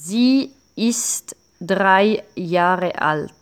Sie ist drei Jahre alt.